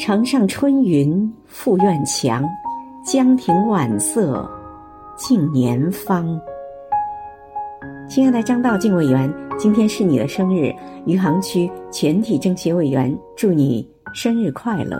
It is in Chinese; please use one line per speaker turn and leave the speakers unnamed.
城上春云复院墙，江亭晚色近年芳。亲爱的张道敬委员，今天是你的生日，余杭区全体政协委员祝你生日快乐。